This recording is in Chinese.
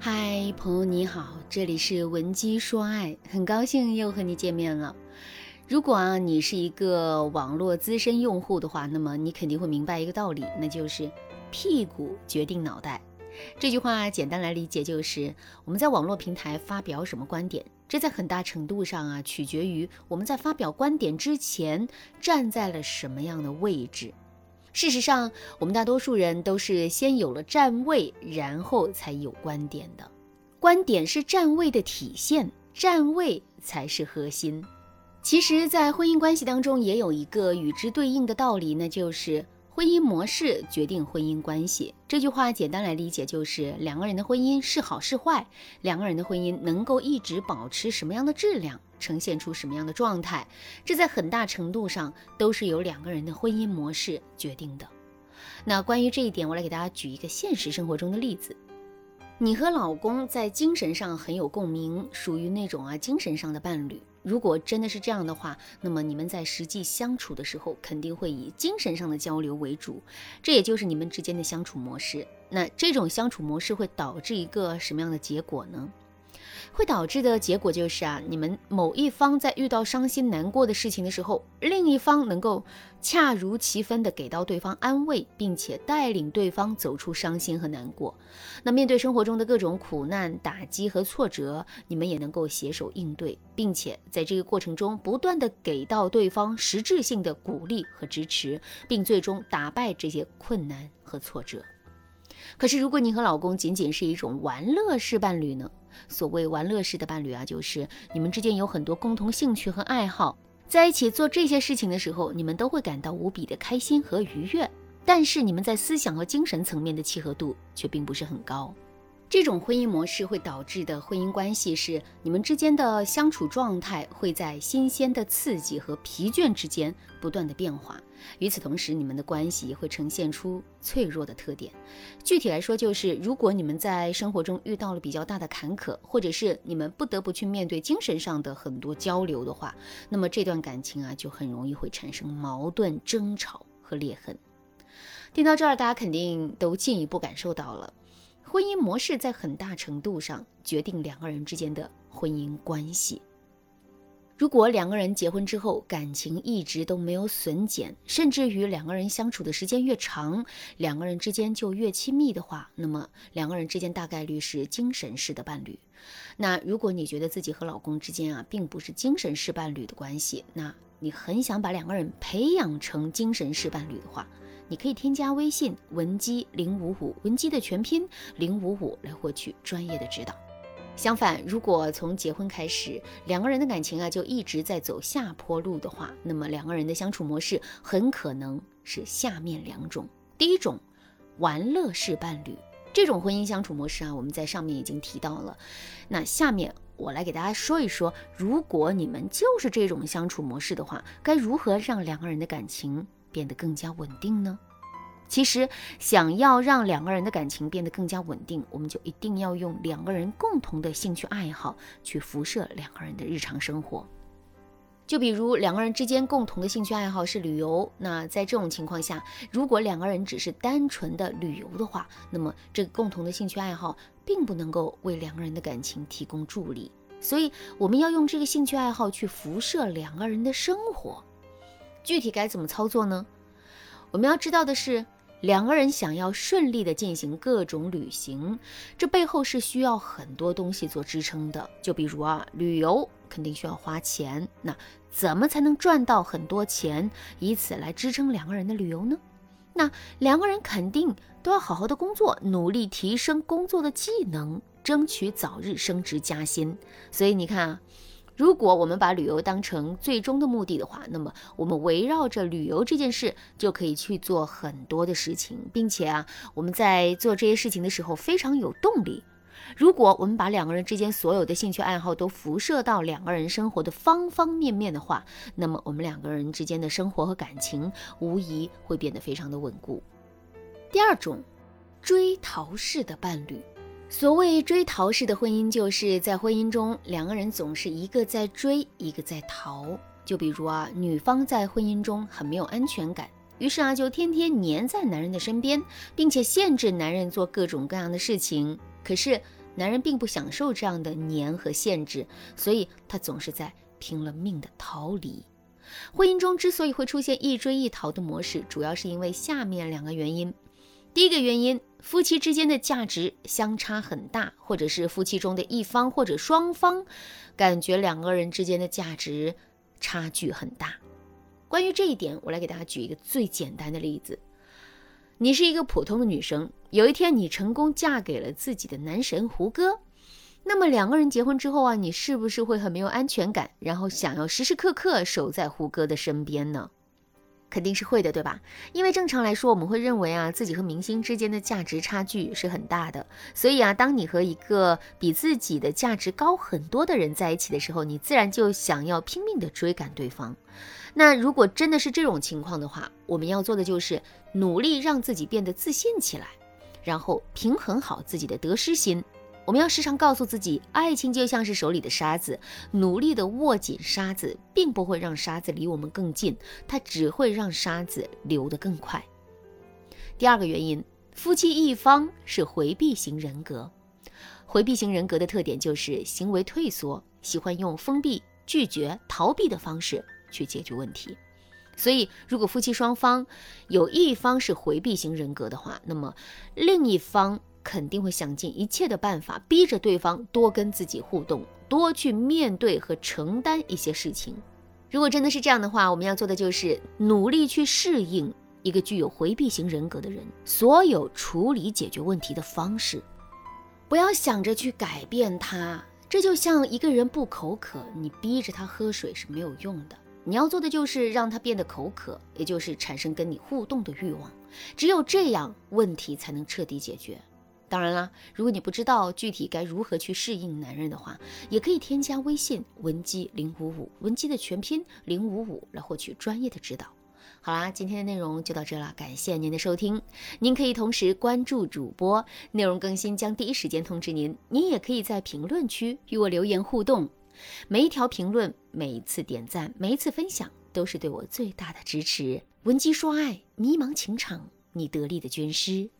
嗨，朋友你好，这里是文姬说爱，很高兴又和你见面了。如果啊你是一个网络资深用户的话，那么你肯定会明白一个道理，那就是屁股决定脑袋。这句话简单来理解就是，我们在网络平台发表什么观点，这在很大程度上啊取决于我们在发表观点之前站在了什么样的位置。事实上，我们大多数人都是先有了站位，然后才有观点的。观点是站位的体现，站位才是核心。其实，在婚姻关系当中，也有一个与之对应的道理，那就是。婚姻模式决定婚姻关系，这句话简单来理解就是两个人的婚姻是好是坏，两个人的婚姻能够一直保持什么样的质量，呈现出什么样的状态，这在很大程度上都是由两个人的婚姻模式决定的。那关于这一点，我来给大家举一个现实生活中的例子。你和老公在精神上很有共鸣，属于那种啊精神上的伴侣。如果真的是这样的话，那么你们在实际相处的时候，肯定会以精神上的交流为主，这也就是你们之间的相处模式。那这种相处模式会导致一个什么样的结果呢？会导致的结果就是啊，你们某一方在遇到伤心难过的事情的时候，另一方能够恰如其分的给到对方安慰，并且带领对方走出伤心和难过。那面对生活中的各种苦难、打击和挫折，你们也能够携手应对，并且在这个过程中不断的给到对方实质性的鼓励和支持，并最终打败这些困难和挫折。可是，如果你和老公仅仅是一种玩乐式伴侣呢？所谓玩乐式的伴侣啊，就是你们之间有很多共同兴趣和爱好，在一起做这些事情的时候，你们都会感到无比的开心和愉悦。但是，你们在思想和精神层面的契合度却并不是很高。这种婚姻模式会导致的婚姻关系是，你们之间的相处状态会在新鲜的刺激和疲倦之间不断的变化。与此同时，你们的关系也会呈现出脆弱的特点。具体来说，就是如果你们在生活中遇到了比较大的坎坷，或者是你们不得不去面对精神上的很多交流的话，那么这段感情啊，就很容易会产生矛盾、争吵和裂痕。听到这儿，大家肯定都进一步感受到了。婚姻模式在很大程度上决定两个人之间的婚姻关系。如果两个人结婚之后感情一直都没有损减，甚至于两个人相处的时间越长，两个人之间就越亲密的话，那么两个人之间大概率是精神式的伴侣。那如果你觉得自己和老公之间啊并不是精神式伴侣的关系，那你很想把两个人培养成精神式伴侣的话。你可以添加微信文姬零五五，文姬的全拼零五五来获取专业的指导。相反，如果从结婚开始，两个人的感情啊就一直在走下坡路的话，那么两个人的相处模式很可能是下面两种。第一种，玩乐式伴侣，这种婚姻相处模式啊，我们在上面已经提到了。那下面我来给大家说一说，如果你们就是这种相处模式的话，该如何让两个人的感情？变得更加稳定呢？其实，想要让两个人的感情变得更加稳定，我们就一定要用两个人共同的兴趣爱好去辐射两个人的日常生活。就比如两个人之间共同的兴趣爱好是旅游，那在这种情况下，如果两个人只是单纯的旅游的话，那么这个共同的兴趣爱好并不能够为两个人的感情提供助力。所以，我们要用这个兴趣爱好去辐射两个人的生活。具体该怎么操作呢？我们要知道的是，两个人想要顺利的进行各种旅行，这背后是需要很多东西做支撑的。就比如啊，旅游肯定需要花钱，那怎么才能赚到很多钱，以此来支撑两个人的旅游呢？那两个人肯定都要好好的工作，努力提升工作的技能，争取早日升职加薪。所以你看啊。如果我们把旅游当成最终的目的的话，那么我们围绕着旅游这件事就可以去做很多的事情，并且啊，我们在做这些事情的时候非常有动力。如果我们把两个人之间所有的兴趣爱好都辐射到两个人生活的方方面面的话，那么我们两个人之间的生活和感情无疑会变得非常的稳固。第二种，追逃式的伴侣。所谓追逃式的婚姻，就是在婚姻中，两个人总是一个在追，一个在逃。就比如啊，女方在婚姻中很没有安全感，于是啊，就天天黏在男人的身边，并且限制男人做各种各样的事情。可是男人并不享受这样的黏和限制，所以他总是在拼了命的逃离。婚姻中之所以会出现一追一逃的模式，主要是因为下面两个原因。第一个原因，夫妻之间的价值相差很大，或者是夫妻中的一方或者双方感觉两个人之间的价值差距很大。关于这一点，我来给大家举一个最简单的例子：你是一个普通的女生，有一天你成功嫁给了自己的男神胡歌。那么两个人结婚之后啊，你是不是会很没有安全感，然后想要时时刻刻守在胡歌的身边呢？肯定是会的，对吧？因为正常来说，我们会认为啊，自己和明星之间的价值差距是很大的，所以啊，当你和一个比自己的价值高很多的人在一起的时候，你自然就想要拼命的追赶对方。那如果真的是这种情况的话，我们要做的就是努力让自己变得自信起来，然后平衡好自己的得失心。我们要时常告诉自己，爱情就像是手里的沙子，努力的握紧沙子，并不会让沙子离我们更近，它只会让沙子流得更快。第二个原因，夫妻一方是回避型人格。回避型人格的特点就是行为退缩，喜欢用封闭、拒绝、逃避的方式去解决问题。所以，如果夫妻双方有一方是回避型人格的话，那么另一方。肯定会想尽一切的办法，逼着对方多跟自己互动，多去面对和承担一些事情。如果真的是这样的话，我们要做的就是努力去适应一个具有回避型人格的人所有处理解决问题的方式，不要想着去改变他。这就像一个人不口渴，你逼着他喝水是没有用的。你要做的就是让他变得口渴，也就是产生跟你互动的欲望。只有这样，问题才能彻底解决。当然啦，如果你不知道具体该如何去适应男人的话，也可以添加微信文姬零五五，文姬的全拼零五五，来获取专业的指导。好啦，今天的内容就到这了，感谢您的收听。您可以同时关注主播，内容更新将第一时间通知您。您也可以在评论区与我留言互动，每一条评论、每一次点赞、每一次分享，都是对我最大的支持。文姬说爱，迷茫情场，你得力的军师。